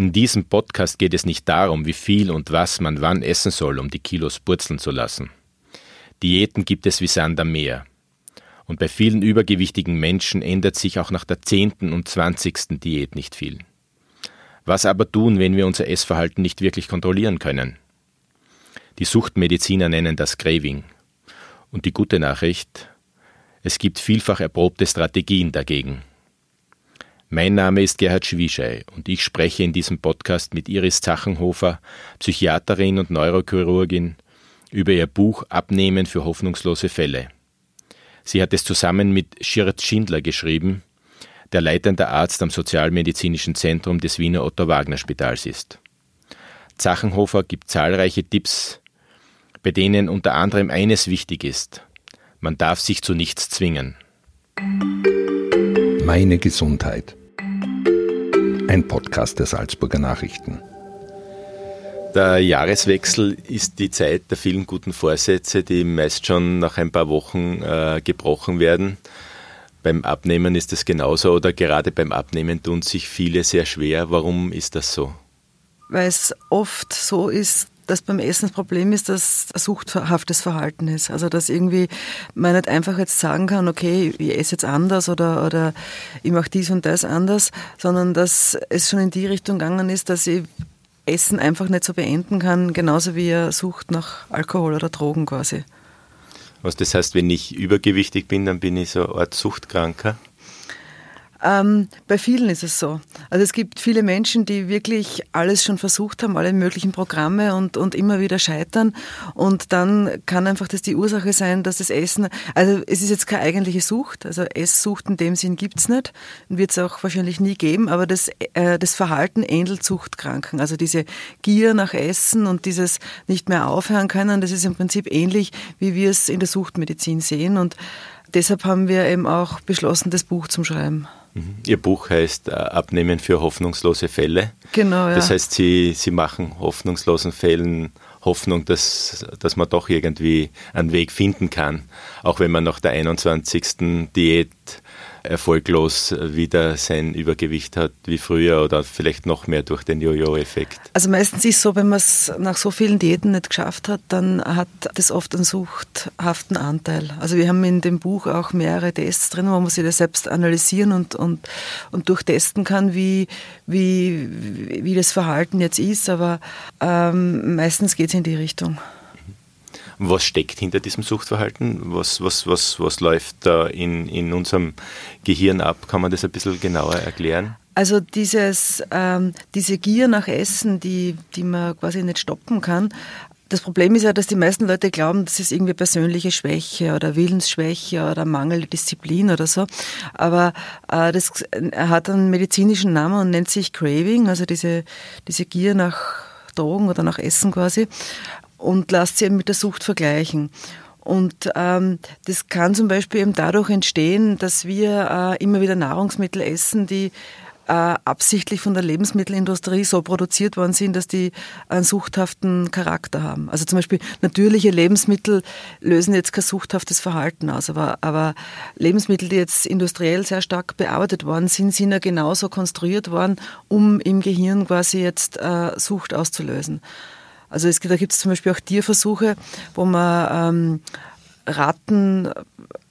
In diesem Podcast geht es nicht darum, wie viel und was man wann essen soll, um die Kilos purzeln zu lassen. Diäten gibt es wie Sand am Meer. Und bei vielen übergewichtigen Menschen ändert sich auch nach der zehnten und zwanzigsten Diät nicht viel. Was aber tun, wenn wir unser Essverhalten nicht wirklich kontrollieren können? Die Suchtmediziner nennen das Craving. Und die gute Nachricht, es gibt vielfach erprobte Strategien dagegen. Mein Name ist Gerhard Schwischei und ich spreche in diesem Podcast mit Iris Zachenhofer, Psychiaterin und Neurochirurgin, über ihr Buch Abnehmen für hoffnungslose Fälle. Sie hat es zusammen mit Schirt Schindler geschrieben, der leitende Arzt am Sozialmedizinischen Zentrum des Wiener Otto Wagner Spitals ist. Zachenhofer gibt zahlreiche Tipps, bei denen unter anderem eines wichtig ist. Man darf sich zu nichts zwingen. Meine Gesundheit. Ein Podcast der Salzburger Nachrichten. Der Jahreswechsel ist die Zeit der vielen guten Vorsätze, die meist schon nach ein paar Wochen äh, gebrochen werden. Beim Abnehmen ist es genauso oder gerade beim Abnehmen tun sich viele sehr schwer. Warum ist das so? Weil es oft so ist, dass beim Essen das Problem ist, dass ein suchthaftes Verhalten ist. Also dass irgendwie man nicht einfach jetzt sagen kann, okay, ich esse jetzt anders oder, oder ich mache dies und das anders, sondern dass es schon in die Richtung gegangen ist, dass ich Essen einfach nicht so beenden kann, genauso wie er sucht nach Alkohol oder Drogen quasi. Was das heißt, wenn ich übergewichtig bin, dann bin ich so eine Art Suchtkranker? Ähm, bei vielen ist es so. Also es gibt viele Menschen, die wirklich alles schon versucht haben, alle möglichen Programme und, und immer wieder scheitern. Und dann kann einfach das die Ursache sein, dass das Essen, also es ist jetzt keine eigentliche Sucht, also Esssucht in dem Sinn gibt's nicht, wird es auch wahrscheinlich nie geben, aber das, äh, das Verhalten ähnelt Suchtkranken. Also diese Gier nach Essen und dieses nicht mehr aufhören können, das ist im Prinzip ähnlich, wie wir es in der Suchtmedizin sehen. Und deshalb haben wir eben auch beschlossen, das Buch zum Schreiben. Mhm. Ihr Buch heißt äh, Abnehmen für hoffnungslose Fälle. Genau, ja. Das heißt, Sie, Sie machen hoffnungslosen Fällen Hoffnung, dass, dass man doch irgendwie einen Weg finden kann, auch wenn man nach der 21. Diät erfolglos wieder sein Übergewicht hat wie früher oder vielleicht noch mehr durch den Jojo-Effekt? Also meistens ist es so, wenn man es nach so vielen Diäten nicht geschafft hat, dann hat das oft einen suchthaften Anteil. Also wir haben in dem Buch auch mehrere Tests drin, wo man sich das selbst analysieren und, und, und durchtesten kann, wie, wie, wie das Verhalten jetzt ist, aber ähm, meistens geht es in die Richtung. Was steckt hinter diesem Suchtverhalten? Was, was, was, was läuft da in, in unserem Gehirn ab? Kann man das ein bisschen genauer erklären? Also dieses, ähm, diese Gier nach Essen, die, die man quasi nicht stoppen kann, das Problem ist ja, dass die meisten Leute glauben, das ist irgendwie persönliche Schwäche oder Willensschwäche oder mangelnde Disziplin oder so. Aber äh, das hat einen medizinischen Namen und nennt sich Craving, also diese, diese Gier nach Drogen oder nach Essen quasi und lasst sie eben mit der Sucht vergleichen. Und ähm, das kann zum Beispiel eben dadurch entstehen, dass wir äh, immer wieder Nahrungsmittel essen, die äh, absichtlich von der Lebensmittelindustrie so produziert worden sind, dass die einen suchthaften Charakter haben. Also zum Beispiel natürliche Lebensmittel lösen jetzt kein suchthaftes Verhalten aus, aber, aber Lebensmittel, die jetzt industriell sehr stark bearbeitet worden sind, sind ja genauso konstruiert worden, um im Gehirn quasi jetzt äh, Sucht auszulösen. Also es, da gibt es zum Beispiel auch Tierversuche, wo man ähm, Ratten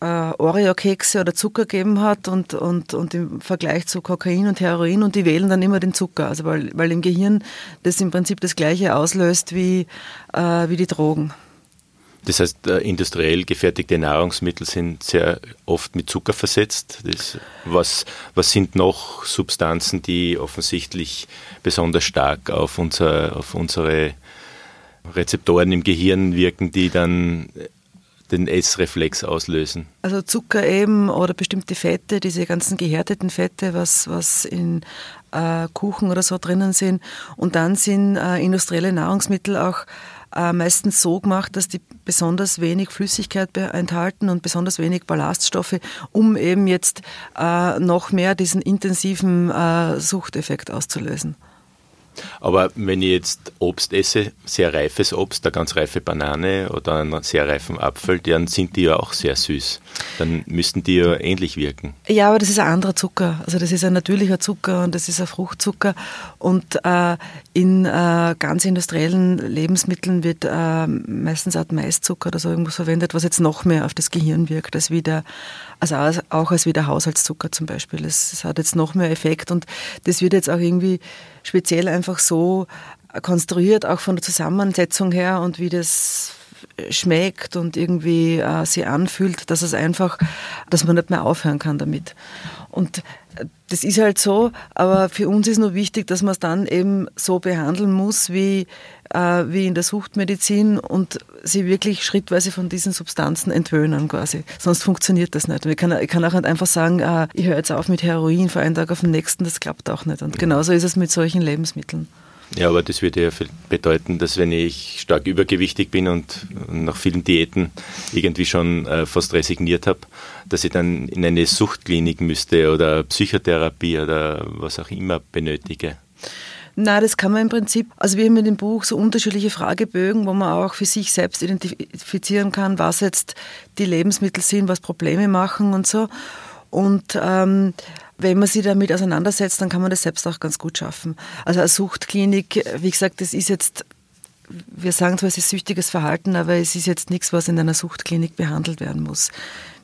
äh, Oreo-Kekse oder Zucker gegeben hat und, und, und im Vergleich zu Kokain und Heroin und die wählen dann immer den Zucker, also weil, weil im Gehirn das im Prinzip das gleiche auslöst wie, äh, wie die Drogen. Das heißt, äh, industriell gefertigte Nahrungsmittel sind sehr oft mit Zucker versetzt. Das, was, was sind noch Substanzen, die offensichtlich besonders stark auf, unser, auf unsere Rezeptoren im Gehirn wirken, die dann den Essreflex auslösen? Also Zucker eben oder bestimmte Fette, diese ganzen gehärteten Fette, was, was in äh, Kuchen oder so drinnen sind. Und dann sind äh, industrielle Nahrungsmittel auch äh, meistens so gemacht, dass die besonders wenig Flüssigkeit enthalten und besonders wenig Ballaststoffe, um eben jetzt äh, noch mehr diesen intensiven äh, Suchteffekt auszulösen. Aber wenn ich jetzt Obst esse, sehr reifes Obst, eine ganz reife Banane oder einen sehr reifen Apfel, dann sind die ja auch sehr süß. Dann müssten die ja ähnlich wirken. Ja, aber das ist ein anderer Zucker. Also das ist ein natürlicher Zucker und das ist ein Fruchtzucker. Und äh, in äh, ganz industriellen Lebensmitteln wird äh, meistens auch Maiszucker oder so irgendwas verwendet, was jetzt noch mehr auf das Gehirn wirkt, als wie der, also auch als wie der Haushaltszucker zum Beispiel. Das, hat jetzt noch mehr Effekt und das wird jetzt auch irgendwie speziell einfach so konstruiert, auch von der Zusammensetzung her und wie das schmeckt und irgendwie äh, sie anfühlt, dass es einfach, dass man nicht mehr aufhören kann damit. Und äh, das ist halt so, aber für uns ist nur wichtig, dass man es dann eben so behandeln muss, wie, wie in der Suchtmedizin und sie wirklich schrittweise von diesen Substanzen entwöhnen quasi. Sonst funktioniert das nicht. ich, kann, ich kann auch nicht einfach sagen, äh, ich höre jetzt auf mit Heroin von einem Tag auf den nächsten, das klappt auch nicht. Und genauso ist es mit solchen Lebensmitteln. Ja, aber das würde ja bedeuten, dass wenn ich stark übergewichtig bin und nach vielen Diäten irgendwie schon äh, fast resigniert habe, dass ich dann in eine Suchtklinik müsste oder Psychotherapie oder was auch immer benötige. Na, das kann man im Prinzip, also wir haben in dem Buch so unterschiedliche Fragebögen, wo man auch für sich selbst identifizieren kann, was jetzt die Lebensmittel sind, was Probleme machen und so. Und ähm, wenn man sich damit auseinandersetzt, dann kann man das selbst auch ganz gut schaffen. Also eine Suchtklinik, wie gesagt, das ist jetzt, wir sagen zwar, es ist süchtiges Verhalten, aber es ist jetzt nichts, was in einer Suchtklinik behandelt werden muss.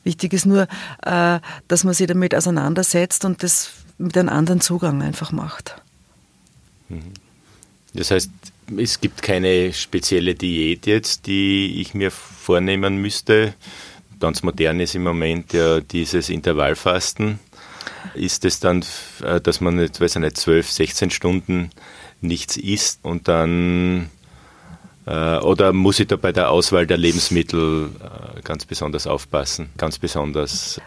Wichtig ist nur, äh, dass man sich damit auseinandersetzt und das mit einem anderen Zugang einfach macht. Mhm. Das heißt, es gibt keine spezielle Diät jetzt, die ich mir vornehmen müsste. Ganz modern ist im Moment ja dieses Intervallfasten ist es dann, äh, dass man nicht, weiß ich nicht, 12, 16 Stunden nichts isst und dann äh, oder muss ich da bei der Auswahl der Lebensmittel äh, ganz besonders aufpassen? Ganz besonders.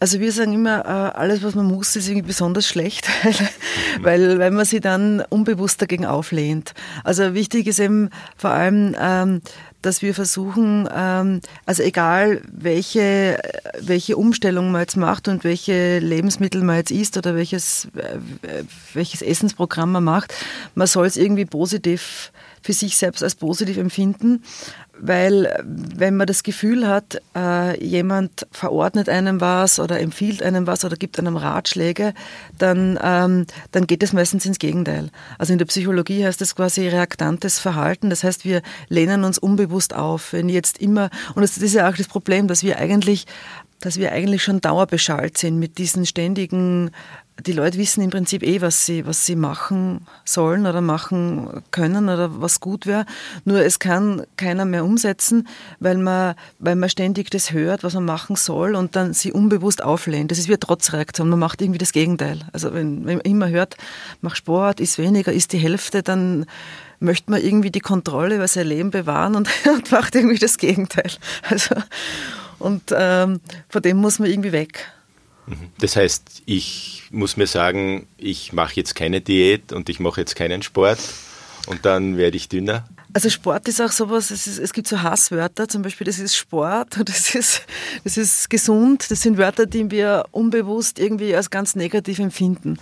Also wir sagen immer, alles, was man muss, ist irgendwie besonders schlecht, weil, weil man sie dann unbewusst dagegen auflehnt. Also wichtig ist eben vor allem, ähm, dass wir versuchen, ähm, also egal welche, welche Umstellung man jetzt macht und welche Lebensmittel man jetzt isst oder welches, äh, welches Essensprogramm man macht, man soll es irgendwie positiv für sich selbst als positiv empfinden weil wenn man das Gefühl hat, äh, jemand verordnet einem was oder empfiehlt einem was oder gibt einem Ratschläge, dann, ähm, dann geht es meistens ins Gegenteil. Also in der Psychologie heißt das quasi reaktantes Verhalten. Das heißt, wir lehnen uns unbewusst auf. Wenn jetzt immer, und das ist ja auch das Problem, dass wir eigentlich dass wir eigentlich schon dauerbeschallt sind mit diesen ständigen die Leute wissen im Prinzip eh, was sie, was sie machen sollen oder machen können oder was gut wäre. Nur es kann keiner mehr umsetzen, weil man, weil man ständig das hört, was man machen soll und dann sie unbewusst auflehnt. Das ist wie eine Trotzreaktion. Man macht irgendwie das Gegenteil. Also wenn, wenn man immer hört, mach Sport, ist weniger, ist die Hälfte, dann möchte man irgendwie die Kontrolle über sein Leben bewahren und, und macht irgendwie das Gegenteil. Also, und ähm, von dem muss man irgendwie weg. Das heißt, ich muss mir sagen, ich mache jetzt keine Diät und ich mache jetzt keinen Sport und dann werde ich dünner. Also Sport ist auch sowas, es, ist, es gibt so Hasswörter, zum Beispiel das ist Sport und das ist, das ist gesund, das sind Wörter, die wir unbewusst irgendwie als ganz negativ empfinden.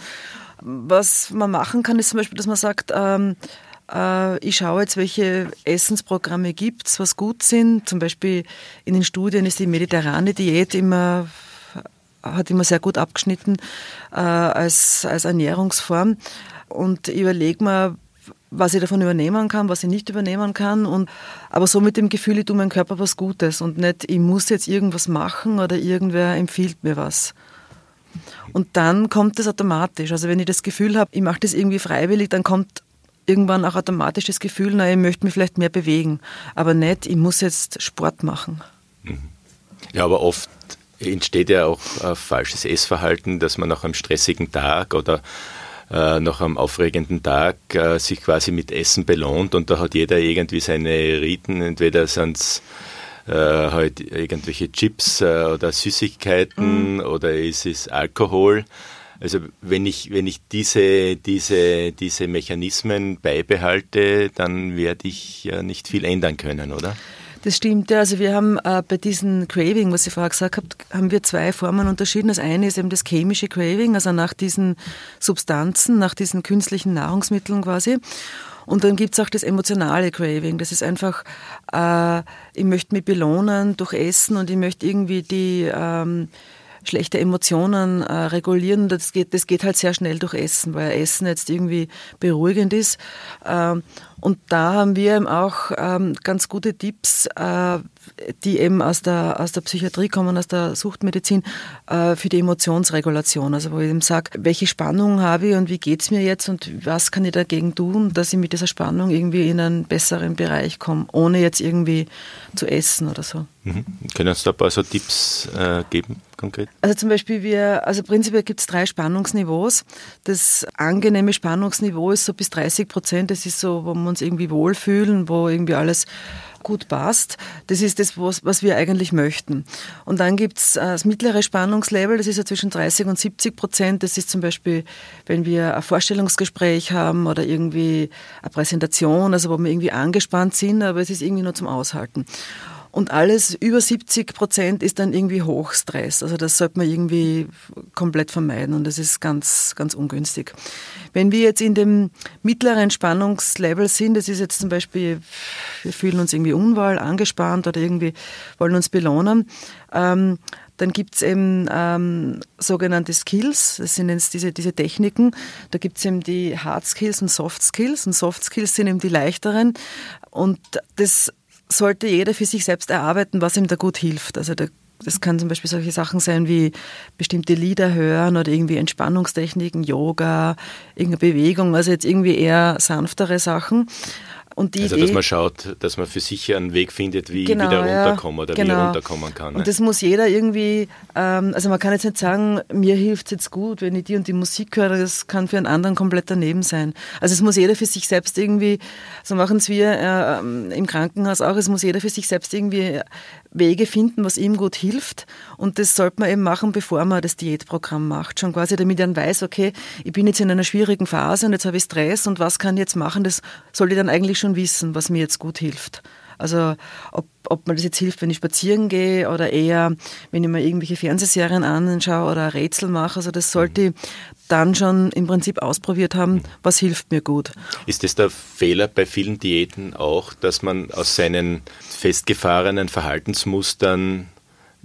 Was man machen kann, ist zum Beispiel, dass man sagt, ähm, äh, ich schaue jetzt, welche Essensprogramme gibt es, was gut sind. Zum Beispiel in den Studien ist die mediterrane Diät immer hat immer sehr gut abgeschnitten äh, als, als Ernährungsform. Und ich überlege mir, was ich davon übernehmen kann, was ich nicht übernehmen kann. Und, aber so mit dem Gefühl, ich tue meinem Körper was Gutes und nicht, ich muss jetzt irgendwas machen oder irgendwer empfiehlt mir was. Und dann kommt das automatisch. Also wenn ich das Gefühl habe, ich mache das irgendwie freiwillig, dann kommt irgendwann auch automatisch das Gefühl, na, ich möchte mich vielleicht mehr bewegen. Aber nicht, ich muss jetzt Sport machen. Mhm. Ja, aber oft entsteht ja auch ein falsches Essverhalten, dass man nach einem stressigen Tag oder äh, nach einem aufregenden Tag äh, sich quasi mit Essen belohnt und da hat jeder irgendwie seine Riten, entweder sind es äh, halt irgendwelche Chips äh, oder Süßigkeiten mhm. oder ist es Alkohol. Also wenn ich, wenn ich diese, diese, diese Mechanismen beibehalte, dann werde ich ja nicht viel ändern können, oder? Das stimmt, ja. Also wir haben äh, bei diesem Craving, was ich vorher gesagt habe, haben wir zwei Formen unterschieden. Das eine ist eben das chemische Craving, also nach diesen Substanzen, nach diesen künstlichen Nahrungsmitteln quasi. Und dann gibt es auch das emotionale Craving. Das ist einfach, äh, ich möchte mich belohnen durch Essen und ich möchte irgendwie die ähm, schlechte Emotionen äh, regulieren. Das geht, das geht halt sehr schnell durch Essen, weil Essen jetzt irgendwie beruhigend ist. Ähm, und da haben wir eben auch ähm, ganz gute Tipps, äh, die eben aus der, aus der Psychiatrie kommen, aus der Suchtmedizin, äh, für die Emotionsregulation. Also wo ich eben sage, welche Spannung habe ich und wie geht es mir jetzt und was kann ich dagegen tun, dass ich mit dieser Spannung irgendwie in einen besseren Bereich komme, ohne jetzt irgendwie zu essen oder so. Mhm. Können Sie da ein paar so Tipps äh, geben, konkret? Also zum Beispiel, wir, also prinzipiell gibt es drei Spannungsniveaus. Das angenehme Spannungsniveau ist so bis 30 Prozent. Das ist so, wo wir uns irgendwie wohlfühlen, wo irgendwie alles gut passt. Das ist das, was, was wir eigentlich möchten. Und dann gibt es äh, das mittlere Spannungslevel, das ist ja zwischen 30 und 70 Prozent. Das ist zum Beispiel, wenn wir ein Vorstellungsgespräch haben oder irgendwie eine Präsentation, also wo wir irgendwie angespannt sind, aber es ist irgendwie nur zum Aushalten. Und alles über 70 Prozent ist dann irgendwie Hochstress. Also das sollte man irgendwie komplett vermeiden und das ist ganz, ganz ungünstig. Wenn wir jetzt in dem mittleren Spannungslevel sind, das ist jetzt zum Beispiel, wir fühlen uns irgendwie unwohl, angespannt oder irgendwie wollen uns belohnen, ähm, dann gibt es eben ähm, sogenannte Skills, das sind jetzt diese, diese Techniken. Da gibt es eben die Hard Skills und Soft Skills. Und Soft Skills sind eben die leichteren. Und das sollte jeder für sich selbst erarbeiten, was ihm da gut hilft. Also da, das kann zum Beispiel solche Sachen sein wie bestimmte Lieder hören oder irgendwie Entspannungstechniken, Yoga, irgendeine Bewegung, also jetzt irgendwie eher sanftere Sachen. Und die also, Idee, dass man schaut, dass man für sich einen Weg findet, wie genau, wieder runterkommen oder genau. wie runterkommen kann. Ne? Und das muss jeder irgendwie, ähm, also man kann jetzt nicht sagen, mir hilft es jetzt gut, wenn ich die und die Musik höre, das kann für einen anderen komplett daneben sein. Also es muss jeder für sich selbst irgendwie, so machen es wir äh, im Krankenhaus auch, es muss jeder für sich selbst irgendwie Wege finden, was ihm gut hilft. Und das sollte man eben machen, bevor man das Diätprogramm macht. Schon quasi, damit er dann weiß, okay, ich bin jetzt in einer schwierigen Phase und jetzt habe ich Stress und was kann ich jetzt machen? Das soll ich dann eigentlich schon wissen, was mir jetzt gut hilft. Also ob, ob mir das jetzt hilft, wenn ich spazieren gehe oder eher, wenn ich mir irgendwelche Fernsehserien anschaue oder Rätsel mache. Also das sollte ich dann schon im Prinzip ausprobiert haben, was hilft mir gut. Ist das der Fehler bei vielen Diäten auch, dass man aus seinen festgefahrenen Verhaltensmustern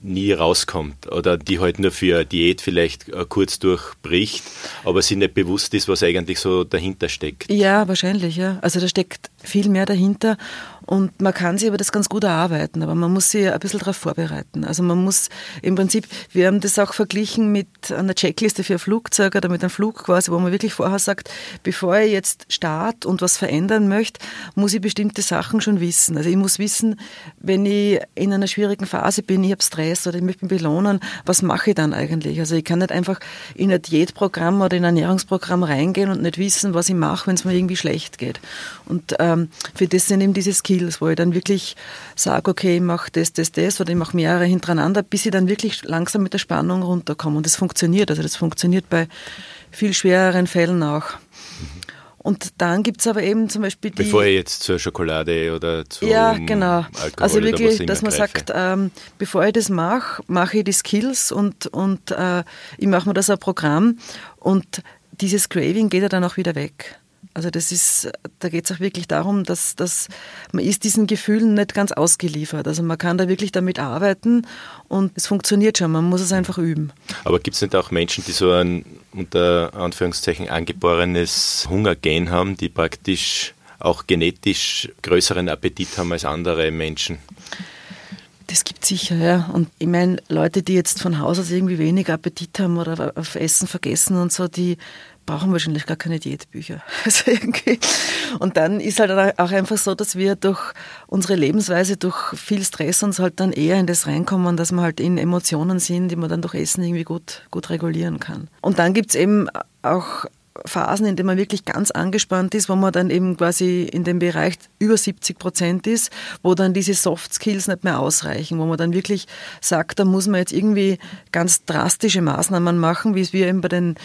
nie rauskommt oder die halt nur für Diät vielleicht äh, kurz durchbricht, aber sich nicht bewusst ist, was eigentlich so dahinter steckt. Ja, wahrscheinlich, ja. Also da steckt viel mehr dahinter und man kann sich aber das ganz gut erarbeiten, aber man muss sich ein bisschen darauf vorbereiten. Also man muss im Prinzip, wir haben das auch verglichen mit einer Checkliste für ein Flugzeug oder mit einem Flug quasi, wo man wirklich vorher sagt, bevor ich jetzt starte und was verändern möchte, muss ich bestimmte Sachen schon wissen. Also ich muss wissen, wenn ich in einer schwierigen Phase bin, ich habe Stress oder ich möchte mich belohnen, was mache ich dann eigentlich? Also ich kann nicht einfach in ein Diätprogramm oder in ein Ernährungsprogramm reingehen und nicht wissen, was ich mache, wenn es mir irgendwie schlecht geht. Und ähm, für das sind eben diese Skills Skills, wo ich dann wirklich sage, okay, ich mache das, das, das oder ich mache mehrere hintereinander, bis ich dann wirklich langsam mit der Spannung runterkomme. Und das funktioniert. Also das funktioniert bei viel schwereren Fällen auch. Und dann gibt es aber eben zum Beispiel die. Bevor ich jetzt zur Schokolade oder zu Ja, genau. Alkohol also wirklich, dass man greife. sagt, ähm, bevor ich das mache, mache ich die Skills und, und äh, ich mache mir das ein Programm und dieses Craving geht ja dann auch wieder weg. Also das ist, da geht es auch wirklich darum, dass, dass man ist diesen Gefühlen nicht ganz ausgeliefert. Also man kann da wirklich damit arbeiten und es funktioniert schon, man muss es einfach üben. Aber gibt es nicht auch Menschen, die so ein unter Anführungszeichen angeborenes Hungergen haben, die praktisch auch genetisch größeren Appetit haben als andere Menschen? Das gibt sicher, ja. Und ich meine, Leute, die jetzt von Haus aus irgendwie weniger Appetit haben oder auf Essen vergessen und so, die brauchen wahrscheinlich gar keine Diätbücher. Also irgendwie. Und dann ist halt auch einfach so, dass wir durch unsere Lebensweise, durch viel Stress uns halt dann eher in das reinkommen, dass wir halt in Emotionen sind, die man dann durch Essen irgendwie gut, gut regulieren kann. Und dann gibt es eben auch Phasen, in denen man wirklich ganz angespannt ist, wo man dann eben quasi in dem Bereich über 70 Prozent ist, wo dann diese Soft Skills nicht mehr ausreichen, wo man dann wirklich sagt, da muss man jetzt irgendwie ganz drastische Maßnahmen machen, wie es wir eben bei den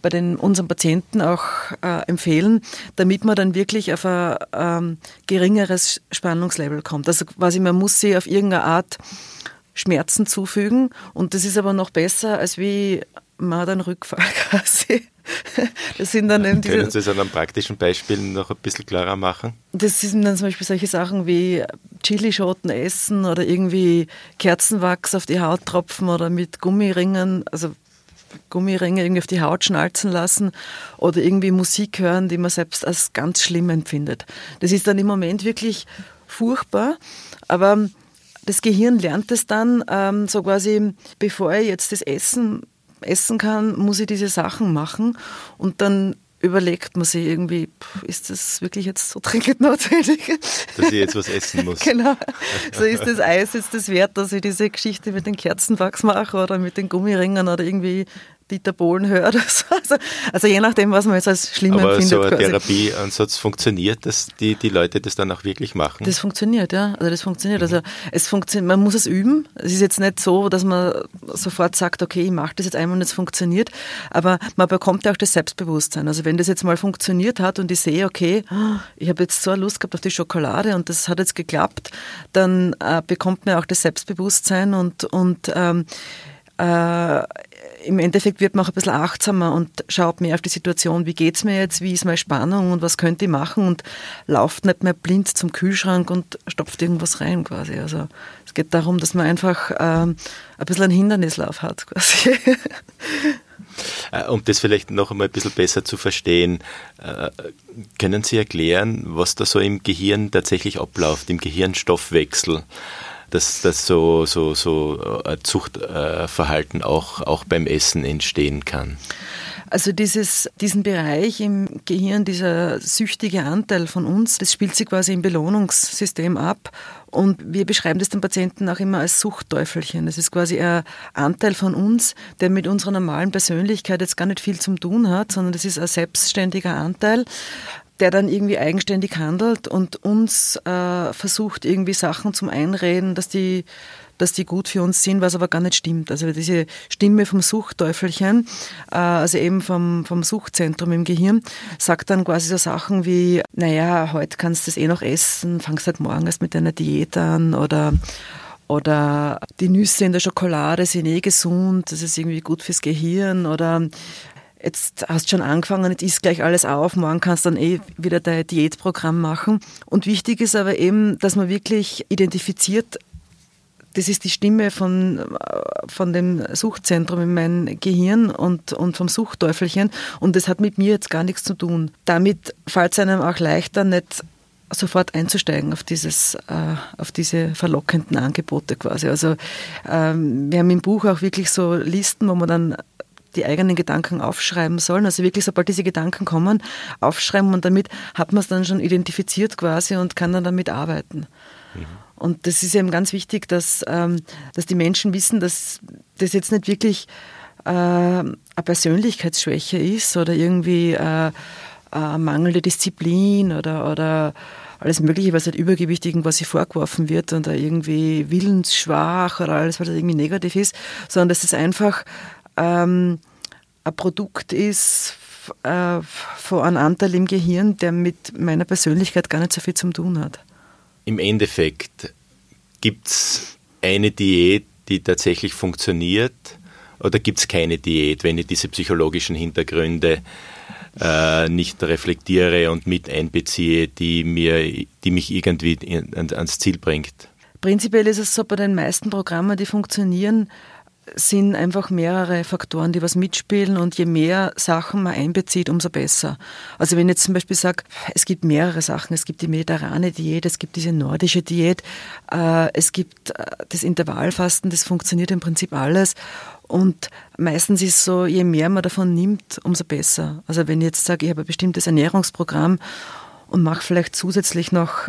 bei den unseren Patienten auch äh, empfehlen, damit man dann wirklich auf ein ähm, geringeres Spannungslevel kommt. Also quasi man muss sich auf irgendeine Art Schmerzen zufügen und das ist aber noch besser, als wie man dann Rückfall quasi. Das sind dann eben Können Sie es an einem praktischen Beispiel noch ein bisschen klarer machen? Das sind dann zum Beispiel solche Sachen wie Chilischoten essen oder irgendwie Kerzenwachs auf die Haut tropfen oder mit Gummiringen, also Gummiringe irgendwie auf die Haut schnalzen lassen oder irgendwie Musik hören, die man selbst als ganz schlimm empfindet. Das ist dann im Moment wirklich furchtbar, aber das Gehirn lernt es dann ähm, so quasi, bevor er jetzt das Essen essen kann, muss ich diese Sachen machen und dann überlegt man sich irgendwie, ist das wirklich jetzt so dringend notwendig? Dass ich jetzt was essen muss. genau. So ist das Eis jetzt das wert, dass ich diese Geschichte mit den Kerzenwachs mache oder mit den Gummiringen oder irgendwie Dieter Bohlen hört. Also, also je nachdem, was man jetzt als schlimm Aber empfindet. so ein Therapieansatz funktioniert, dass die, die Leute das dann auch wirklich machen? Das funktioniert, ja. Also das funktioniert. Also es funktioniert, man muss es üben. Es ist jetzt nicht so, dass man sofort sagt, okay, ich mache das jetzt einmal und es funktioniert. Aber man bekommt ja auch das Selbstbewusstsein. Also wenn das jetzt mal funktioniert hat und ich sehe, okay, ich habe jetzt so eine Lust gehabt auf die Schokolade und das hat jetzt geklappt, dann äh, bekommt man auch das Selbstbewusstsein und, und ähm, äh, im Endeffekt wird man auch ein bisschen achtsamer und schaut mehr auf die Situation, wie geht es mir jetzt, wie ist meine Spannung und was könnte ich machen und lauft nicht mehr blind zum Kühlschrank und stopft irgendwas rein quasi. Also es geht darum, dass man einfach ähm, ein bisschen einen Hindernislauf hat quasi. Äh, um das vielleicht noch einmal ein bisschen besser zu verstehen, äh, können Sie erklären, was da so im Gehirn tatsächlich abläuft, im Gehirnstoffwechsel? Dass, dass so, so, so ein äh, Zuchtverhalten auch, auch beim Essen entstehen kann. Also dieses, diesen Bereich im Gehirn, dieser süchtige Anteil von uns, das spielt sich quasi im Belohnungssystem ab. Und wir beschreiben das den Patienten auch immer als Suchtteufelchen. Das ist quasi ein Anteil von uns, der mit unserer normalen Persönlichkeit jetzt gar nicht viel zu tun hat, sondern das ist ein selbstständiger Anteil der dann irgendwie eigenständig handelt und uns äh, versucht, irgendwie Sachen zum Einreden, dass die, dass die gut für uns sind, was aber gar nicht stimmt. Also diese Stimme vom Suchtteufelchen, äh, also eben vom, vom Suchtzentrum im Gehirn, sagt dann quasi so Sachen wie, naja, heute kannst du das eh noch essen, fangst halt morgen erst mit deiner Diät an oder oder die Nüsse in der Schokolade sind eh gesund, das ist irgendwie gut fürs Gehirn oder jetzt hast du schon angefangen, jetzt isst gleich alles auf, morgen kannst du dann eh wieder dein Diätprogramm machen. Und wichtig ist aber eben, dass man wirklich identifiziert, das ist die Stimme von, von dem Suchtzentrum in meinem Gehirn und, und vom Suchtteufelchen und das hat mit mir jetzt gar nichts zu tun. Damit fällt es einem auch leichter, nicht sofort einzusteigen auf dieses, äh, auf diese verlockenden Angebote quasi. Also ähm, wir haben im Buch auch wirklich so Listen, wo man dann die eigenen Gedanken aufschreiben sollen. Also wirklich, sobald diese Gedanken kommen, aufschreiben und damit hat man es dann schon identifiziert quasi und kann dann damit arbeiten. Mhm. Und das ist eben ganz wichtig, dass, ähm, dass die Menschen wissen, dass das jetzt nicht wirklich äh, eine Persönlichkeitsschwäche ist oder irgendwie äh, äh, mangelnde Disziplin oder, oder alles Mögliche, was halt Übergewichtigen quasi vorgeworfen wird und da irgendwie willensschwach oder alles, was irgendwie negativ ist, sondern dass es einfach ähm, ein Produkt ist äh, von einem Anteil im Gehirn, der mit meiner Persönlichkeit gar nicht so viel zu tun hat. Im Endeffekt gibt es eine Diät, die tatsächlich funktioniert oder gibt es keine Diät, wenn ich diese psychologischen Hintergründe äh, nicht reflektiere und mit einbeziehe, die, mir, die mich irgendwie ans Ziel bringt? Prinzipiell ist es so, bei den meisten Programmen, die funktionieren, sind einfach mehrere Faktoren, die was mitspielen und je mehr Sachen man einbezieht, umso besser. Also wenn ich jetzt zum Beispiel sage, es gibt mehrere Sachen, es gibt die mediterrane Diät, es gibt diese nordische Diät, äh, es gibt äh, das Intervallfasten, das funktioniert im Prinzip alles und meistens ist es so, je mehr man davon nimmt, umso besser. Also wenn ich jetzt sage, ich habe ein bestimmtes Ernährungsprogramm und mache vielleicht zusätzlich noch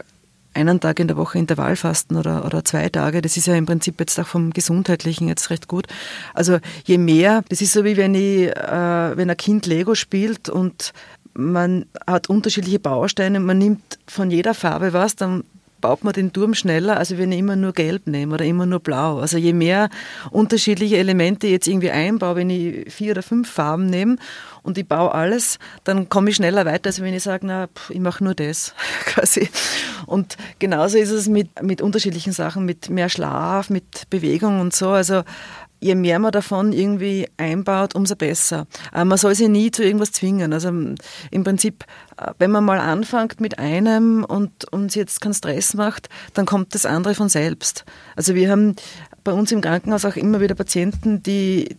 einen Tag in der Woche Intervallfasten oder, oder zwei Tage. Das ist ja im Prinzip jetzt auch vom Gesundheitlichen jetzt recht gut. Also je mehr, das ist so wie wenn ich, äh, wenn ein Kind Lego spielt und man hat unterschiedliche Bausteine, man nimmt von jeder Farbe was, dann baut man den Turm schneller, als wenn ich immer nur gelb nehme oder immer nur blau. Also je mehr unterschiedliche Elemente ich jetzt irgendwie einbaue, wenn ich vier oder fünf Farben nehme und ich baue alles, dann komme ich schneller weiter, als wenn ich sage, na, pff, ich mache nur das quasi. Und genauso ist es mit, mit unterschiedlichen Sachen, mit mehr Schlaf, mit Bewegung und so. Also je mehr man davon irgendwie einbaut, umso besser. Aber man soll sich nie zu irgendwas zwingen. Also im Prinzip, äh, wenn man mal anfängt mit einem und uns jetzt keinen Stress macht, dann kommt das andere von selbst. Also wir haben bei uns im Krankenhaus auch immer wieder Patienten, die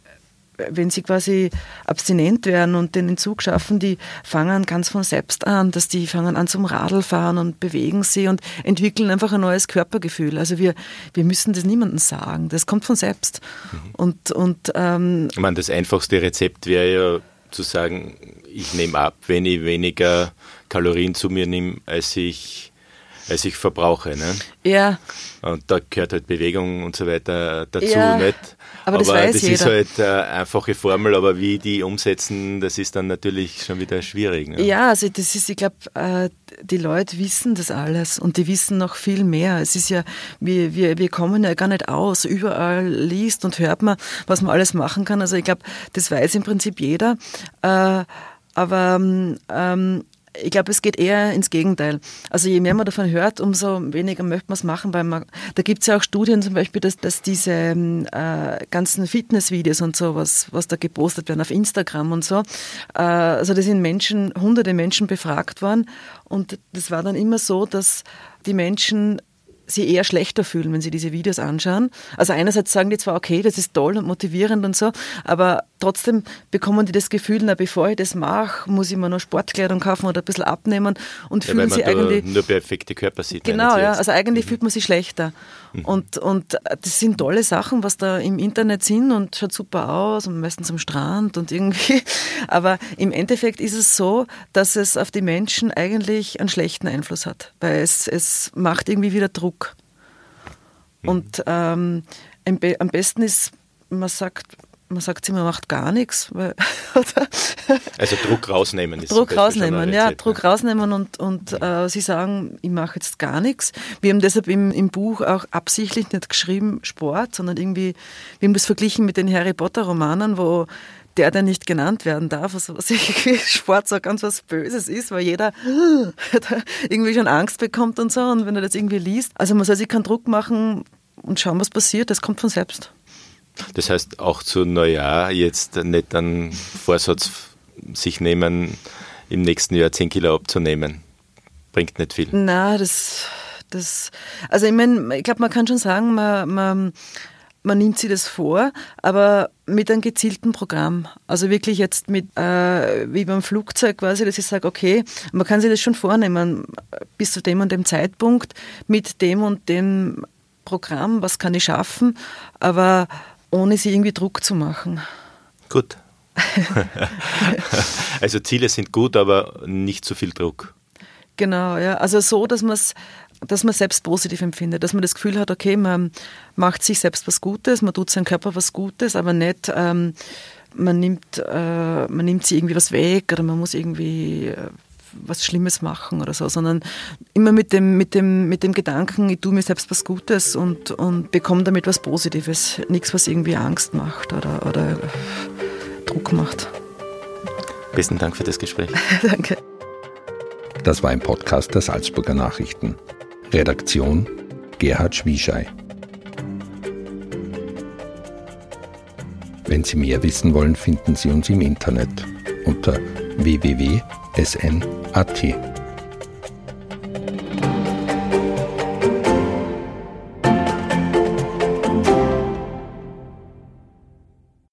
wenn sie quasi abstinent werden und den Entzug schaffen, die fangen ganz von selbst an, dass die fangen an zum Radl fahren und bewegen sie und entwickeln einfach ein neues Körpergefühl. Also wir, wir müssen das niemandem sagen, das kommt von selbst. Mhm. Und, und, ähm, ich meine, das einfachste Rezept wäre ja zu sagen, ich nehme ab, wenn ich weniger Kalorien zu mir nehme, als ich, als ich verbrauche. Ne? Ja. Und da gehört halt Bewegung und so weiter dazu, ja. nicht? Aber das, aber das jeder. ist halt eine einfache Formel, aber wie die umsetzen, das ist dann natürlich schon wieder schwierig. Ne? Ja, also das ist, ich glaube, äh, die Leute wissen das alles und die wissen noch viel mehr. Es ist ja, wir, wir, wir kommen ja gar nicht aus. Überall liest und hört man, was man alles machen kann. Also ich glaube, das weiß im Prinzip jeder. Äh, aber ähm, ich glaube, es geht eher ins Gegenteil. Also je mehr man davon hört, umso weniger möchte man es machen, weil man, da gibt es ja auch Studien zum Beispiel, dass, dass diese äh, ganzen Fitnessvideos und so, was, was da gepostet werden auf Instagram und so, äh, also da sind Menschen, hunderte Menschen befragt worden und das war dann immer so, dass die Menschen sie eher schlechter fühlen, wenn sie diese Videos anschauen. Also einerseits sagen die zwar, okay, das ist toll und motivierend und so, aber trotzdem bekommen die das Gefühl, na, bevor ich das mache, muss ich mir noch Sportkleidung kaufen oder ein bisschen abnehmen und ja, fühlen sich eigentlich... nur perfekte Körper sieht. Genau, ja, also eigentlich mhm. fühlt man sich schlechter. Mhm. Und, und das sind tolle Sachen, was da im Internet sind und schaut super aus und meistens am Strand und irgendwie. Aber im Endeffekt ist es so, dass es auf die Menschen eigentlich einen schlechten Einfluss hat, weil es, es macht irgendwie wieder Druck. Mhm. Und ähm, am besten ist, man sagt, man sagt immer, man macht gar nichts. Weil, also Druck rausnehmen ist Druck rausnehmen, ja, Druck rausnehmen und, und äh, sie sagen, ich mache jetzt gar nichts. Wir haben deshalb im, im Buch auch absichtlich nicht geschrieben Sport, sondern irgendwie, wir haben das verglichen mit den Harry Potter Romanen, wo der, der nicht genannt werden darf, also was Sport so ganz was Böses ist, weil jeder irgendwie schon Angst bekommt und so und wenn er das irgendwie liest. Also man soll sich keinen Druck machen und schauen, was passiert, das kommt von selbst. Das heißt, auch zu Neujahr jetzt nicht einen Vorsatz sich nehmen, im nächsten Jahr 10 Kilo abzunehmen. Bringt nicht viel. Na, das, das, also ich meine, ich glaube, man kann schon sagen, man, man, man nimmt sich das vor, aber mit einem gezielten Programm. Also wirklich jetzt mit, äh, wie beim Flugzeug quasi, dass ich sage, okay, man kann sich das schon vornehmen, bis zu dem und dem Zeitpunkt, mit dem und dem Programm, was kann ich schaffen, aber ohne sie irgendwie Druck zu machen. Gut. also Ziele sind gut, aber nicht zu viel Druck. Genau, ja. Also so, dass man es dass man selbst positiv empfindet, dass man das Gefühl hat, okay, man macht sich selbst was Gutes, man tut seinem Körper was Gutes, aber nicht, ähm, man, nimmt, äh, man nimmt sie irgendwie was weg oder man muss irgendwie äh, was Schlimmes machen oder so, sondern immer mit dem, mit dem, mit dem Gedanken, ich tue mir selbst was Gutes und, und bekomme damit was Positives. Nichts, was irgendwie Angst macht oder, oder Druck macht. Besten Dank für das Gespräch. Danke. Das war ein Podcast der Salzburger Nachrichten. Redaktion Gerhard Schwieschei. Wenn Sie mehr wissen wollen, finden Sie uns im Internet unter www.sn.at.